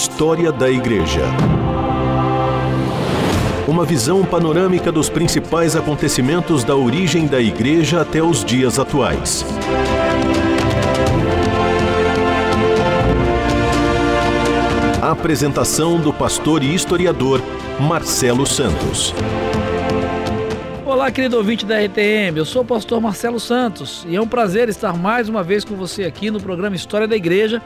História da Igreja. Uma visão panorâmica dos principais acontecimentos da origem da Igreja até os dias atuais. Apresentação do pastor e historiador Marcelo Santos. Olá, querido ouvinte da RTM, eu sou o pastor Marcelo Santos e é um prazer estar mais uma vez com você aqui no programa História da Igreja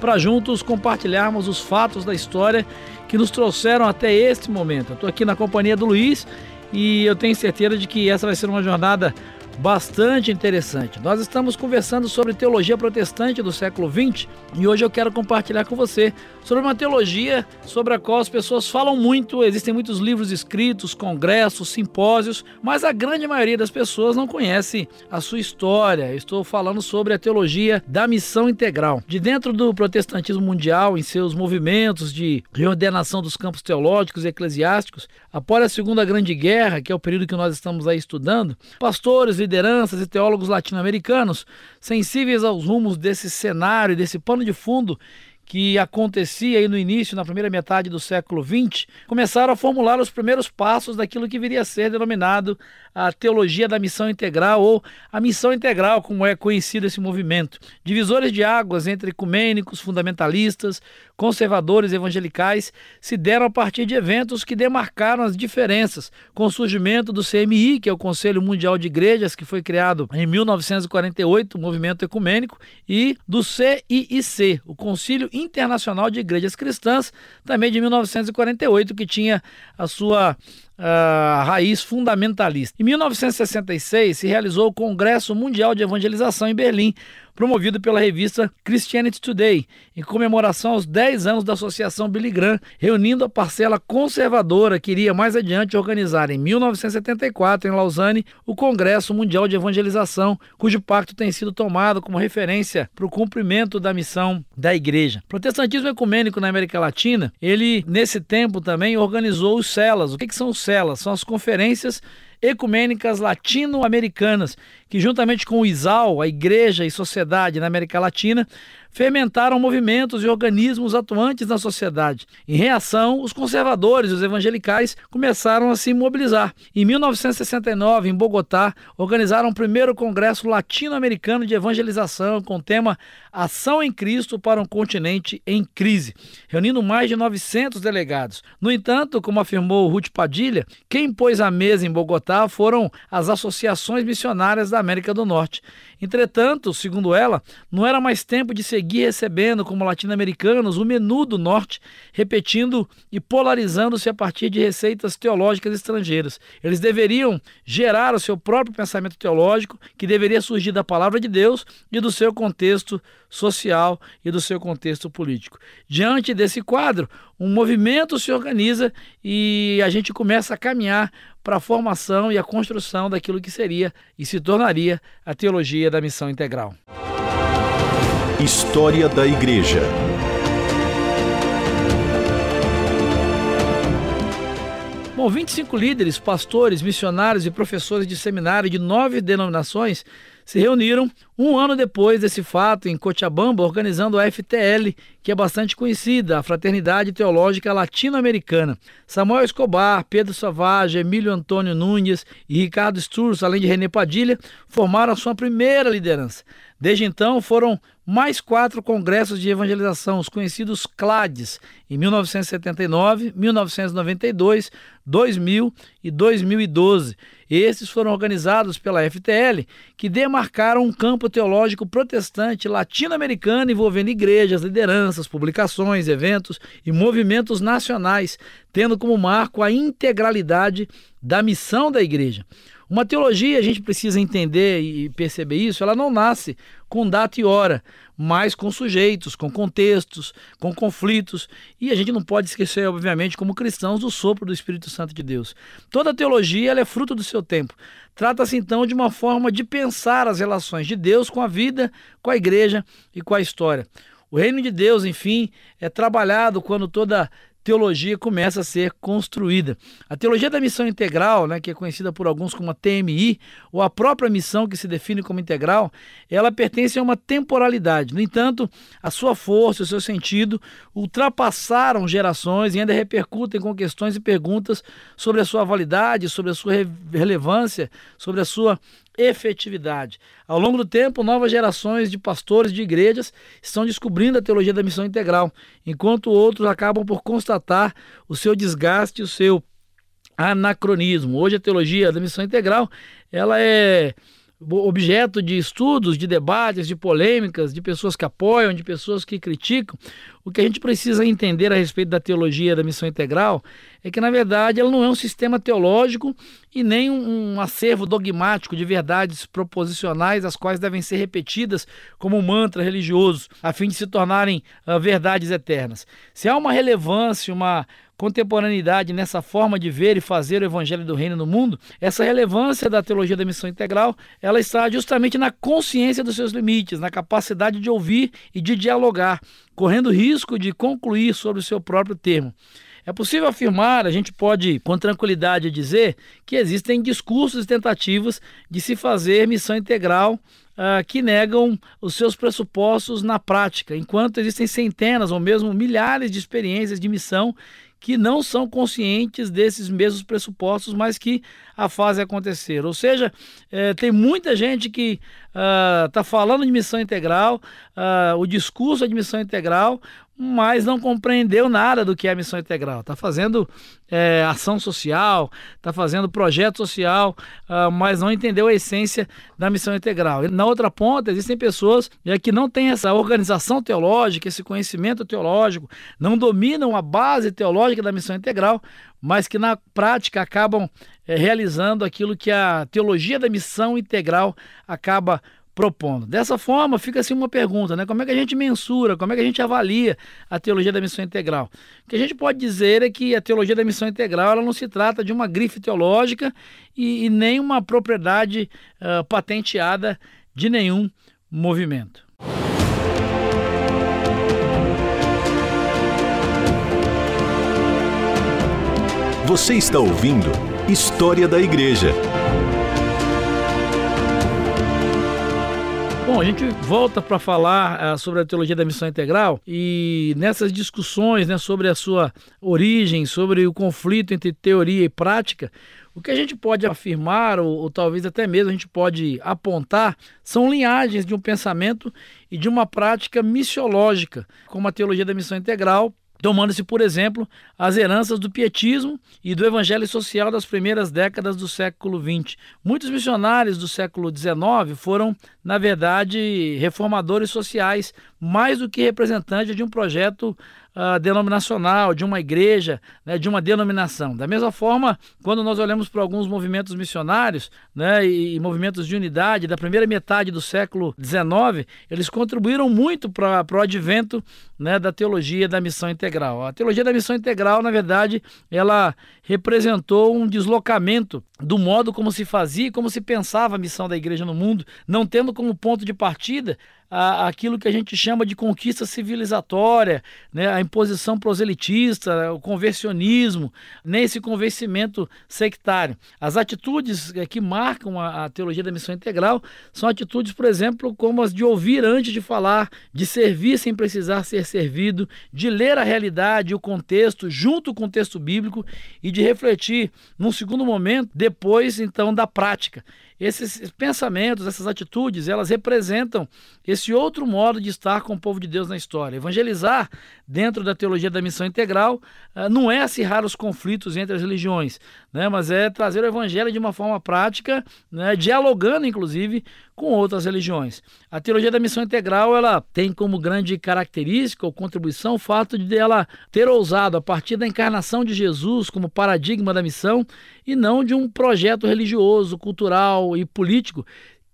para juntos compartilharmos os fatos da história que nos trouxeram até este momento. Estou aqui na companhia do Luiz e eu tenho certeza de que essa vai ser uma jornada bastante interessante. Nós estamos conversando sobre teologia protestante do século XX e hoje eu quero compartilhar com você sobre uma teologia sobre a qual as pessoas falam muito, existem muitos livros escritos, congressos, simpósios, mas a grande maioria das pessoas não conhece a sua história. estou falando sobre a teologia da missão integral. De dentro do protestantismo mundial, em seus movimentos de reordenação dos campos teológicos e eclesiásticos, após a Segunda Grande Guerra, que é o período que nós estamos aí estudando, pastores, lideranças e teólogos latino-americanos, sensíveis aos rumos desse cenário, desse pano de fundo que acontecia aí no início, na primeira metade do século XX, começaram a formular os primeiros passos daquilo que viria a ser denominado a teologia da missão integral ou a missão integral, como é conhecido esse movimento. Divisores de águas entre ecumênicos, fundamentalistas, conservadores evangelicais se deram a partir de eventos que demarcaram as diferenças, com o surgimento do CMI, que é o Conselho Mundial de Igrejas, que foi criado em 1948, o movimento ecumênico, e do CIIC, o Concílio Internacional de Igrejas Cristãs, também de 1948, que tinha a sua uh, raiz fundamentalista. Em 1966 se realizou o Congresso Mundial de Evangelização em Berlim, promovido pela revista Christianity Today, em comemoração aos 10 anos da Associação Billy Graham, reunindo a parcela conservadora que iria mais adiante organizar em 1974, em Lausanne, o Congresso Mundial de Evangelização, cujo pacto tem sido tomado como referência para o cumprimento da missão da Igreja. O protestantismo ecumênico na América Latina, ele nesse tempo também organizou os celas. O que, que são os celas? São as conferências ecumênicas latino-americanas, que juntamente com o ISAL, a Igreja e Sociedade na América Latina, fermentaram movimentos e organismos atuantes na sociedade. Em reação, os conservadores e os evangelicais começaram a se mobilizar. Em 1969, em Bogotá, organizaram o primeiro Congresso Latino-Americano de Evangelização com o tema Ação em Cristo para um Continente em Crise, reunindo mais de 900 delegados. No entanto, como afirmou Ruth Padilha, quem pôs a mesa em Bogotá foram as associações missionárias da América do Norte. Entretanto, segundo ela, não era mais tempo de seguir recebendo, como latino-americanos, o menu do norte, repetindo e polarizando-se a partir de receitas teológicas estrangeiras. Eles deveriam gerar o seu próprio pensamento teológico, que deveria surgir da palavra de Deus e do seu contexto social e do seu contexto político. Diante desse quadro, um movimento se organiza e a gente começa a caminhar para a formação e a construção daquilo que seria e se tornaria a teologia da missão integral. História da Igreja. Bom, 25 líderes, pastores, missionários e professores de seminário de nove denominações se reuniram um ano depois desse fato em Cochabamba, organizando a FTL, que é bastante conhecida, a Fraternidade Teológica Latino-Americana. Samuel Escobar, Pedro Savage, Emílio Antônio Nunes e Ricardo Sturz, além de René Padilha, formaram a sua primeira liderança. Desde então, foram mais quatro congressos de evangelização, os conhecidos CLADs, em 1979, 1992, 2000 e 2012. Esses foram organizados pela FTL, que demarcaram um campo teológico protestante latino-americano envolvendo igrejas, lideranças, publicações, eventos e movimentos nacionais, tendo como marco a integralidade da missão da igreja. Uma teologia, a gente precisa entender e perceber isso, ela não nasce com data e hora, mas com sujeitos, com contextos, com conflitos. E a gente não pode esquecer, obviamente, como cristãos, do sopro do Espírito Santo de Deus. Toda teologia ela é fruto do seu tempo. Trata-se então de uma forma de pensar as relações de Deus com a vida, com a igreja e com a história. O reino de Deus, enfim, é trabalhado quando toda teologia começa a ser construída. A teologia da missão integral, né, que é conhecida por alguns como a TMI, ou a própria missão que se define como integral, ela pertence a uma temporalidade. No entanto, a sua força, o seu sentido ultrapassaram gerações e ainda repercutem com questões e perguntas sobre a sua validade, sobre a sua relevância, sobre a sua efetividade. Ao longo do tempo, novas gerações de pastores de igrejas estão descobrindo a teologia da missão integral, enquanto outros acabam por constatar o seu desgaste, o seu anacronismo. Hoje a teologia da missão integral, ela é objeto de estudos, de debates, de polêmicas, de pessoas que apoiam, de pessoas que criticam. O que a gente precisa entender a respeito da teologia da missão integral é que, na verdade, ela não é um sistema teológico e nem um, acervo dogmático de verdades proposicionais, as quais devem ser repetidas como um mantra religioso, a fim de se tornarem uh, verdades eternas. Se há uma relevância, uma contemporaneidade nessa forma de ver e fazer o evangelho do reino no mundo, essa relevância da teologia da missão integral, ela está justamente na consciência dos seus limites, na capacidade de ouvir e de dialogar, correndo risco de concluir sobre o seu próprio termo. É possível afirmar, a gente pode com tranquilidade dizer, que existem discursos e tentativas de se fazer missão integral uh, que negam os seus pressupostos na prática, enquanto existem centenas ou mesmo milhares de experiências de missão que não são conscientes desses mesmos pressupostos, mas que a fazem acontecer. Ou seja, é, tem muita gente que está ah, uh, falando de missão integral, uh, o discurso de missão integral, mas não compreendeu nada do que é a missão integral. Está fazendo é, ação social, está fazendo projeto social, uh, mas não entendeu a essência da missão integral. E na outra ponta, existem pessoas é, que não têm essa organização teológica, esse conhecimento teológico, não dominam a base teológica da missão integral, mas que na prática acabam é, realizando aquilo que a teologia da missão integral acaba propondo. Dessa forma, fica assim uma pergunta, né? Como é que a gente mensura, como é que a gente avalia a teologia da missão integral? O que a gente pode dizer é que a teologia da missão integral ela não se trata de uma grife teológica e, e nem uma propriedade uh, patenteada de nenhum movimento. Você está ouvindo História da Igreja. Bom, a gente volta para falar uh, sobre a teologia da missão integral e nessas discussões né, sobre a sua origem, sobre o conflito entre teoria e prática, o que a gente pode afirmar, ou, ou, talvez até mesmo a gente pode apontar, são linhagens de um pensamento e de uma prática missiológica, como a teologia da missão integral tomando-se, por exemplo, as heranças do pietismo e do evangelho social das primeiras décadas do século XX. Muitos missionários do século XIX foram, na verdade, reformadores sociais, mais do que representantes de um projeto uh, denominacional, de uma igreja, né, de uma denominação. Da mesma forma, quando nós olhamos para alguns movimentos missionários né, e, e, movimentos de unidade da primeira metade do século XIX, eles contribuíram muito para o advento né, da teologia da missão integral. A teologia da missão integral, na verdade, ela representou um deslocamento do modo como se fazia e como se pensava a missão da igreja no mundo, não tendo como ponto de partida a, aquilo que a gente chama de conquista civilizatória, né, a imposição proselitista, o conversionismo, nem esse convencimento sectário. As atitudes é, que marcam a, a teologia da missão integral são atitudes, por exemplo, como as de ouvir antes de falar, de servir sem precisar ser servido, de ler a realidade e o contexto junto com o texto bíblico e de refletir num segundo momento, depois então da prática. Esses pensamentos, essas atitudes, elas representam esse outro modo de estar com o povo de Deus na história. Evangelizar, dentro da teologia da missão integral, ah, não é acirrar os conflitos entre as religiões, né? mas é trazer o evangelho de uma forma prática, né? dialogando, inclusive, com outras religiões. A teologia da missão integral ela tem como grande característica ou contribuição o fato de ela ter ousado, a partir da encarnação de Jesus como paradigma da missão, e não de um projeto religioso, cultural e político,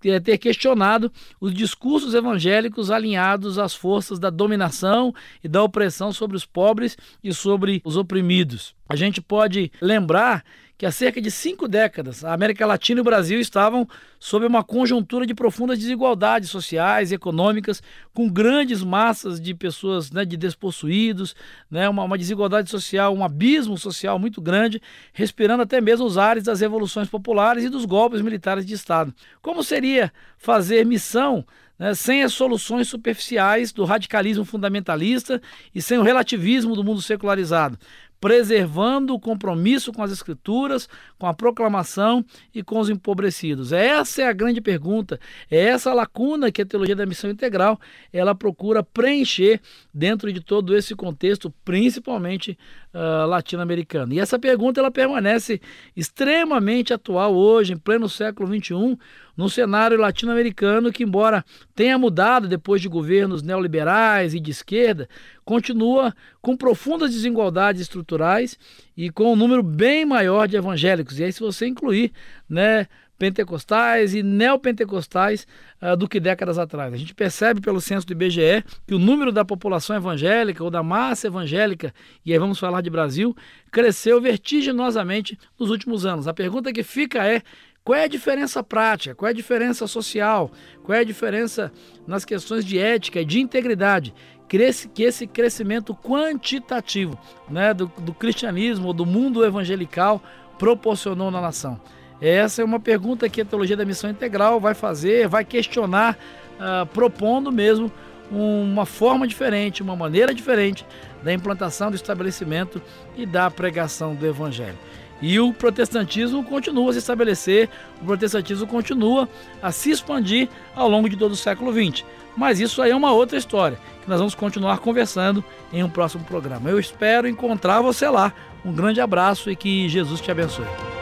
ter questionado os discursos evangélicos alinhados às forças da dominação e da opressão sobre os pobres e sobre os oprimidos. A gente pode lembrar que há cerca de cinco décadas a América Latina e o Brasil estavam sob uma conjuntura de profundas desigualdades sociais e econômicas, com grandes massas de pessoas né, de despossuídos, né, uma, uma desigualdade social, um abismo social muito grande, respirando até mesmo os ares das revoluções populares e dos golpes militares de Estado. Como seria fazer missão né, sem as soluções superficiais do radicalismo fundamentalista e sem o relativismo do mundo secularizado? Preservando o compromisso com as escrituras, com a proclamação e com os empobrecidos. Essa é a grande pergunta, é essa lacuna que a teologia da missão integral ela procura preencher dentro de todo esse contexto, principalmente uh, latino-americano. E essa pergunta ela permanece extremamente atual hoje, em pleno século XXI, num cenário latino-americano que, embora tenha mudado depois de governos neoliberais e de esquerda, continua com profundas desigualdades estruturais e com um número bem maior de evangélicos. E aí, se você incluir né, pentecostais e neopentecostais uh, do que décadas atrás. A gente percebe pelo censo do IBGE que o número da população evangélica ou da massa evangélica, e aí vamos falar de Brasil, cresceu vertiginosamente nos últimos anos. A pergunta que fica é qual é a diferença prática? Qual é a diferença social? Qual é a diferença nas questões de ética e de integridade? Que esse crescimento quantitativo né, do, do cristianismo ou do mundo evangelical proporcionou na nação. Essa é uma pergunta que a Teologia da Missão Integral vai fazer, vai questionar, uh, propondo mesmo uma forma diferente, uma maneira diferente da implantação do estabelecimento e da pregação do Evangelho. E o protestantismo continua a se estabelecer, o protestantismo continua a se expandir ao longo de todo o século XX. Mas isso aí é uma outra história, que nós vamos continuar conversando em um próximo programa. Eu espero encontrar você lá. Um grande abraço e que Jesus te abençoe.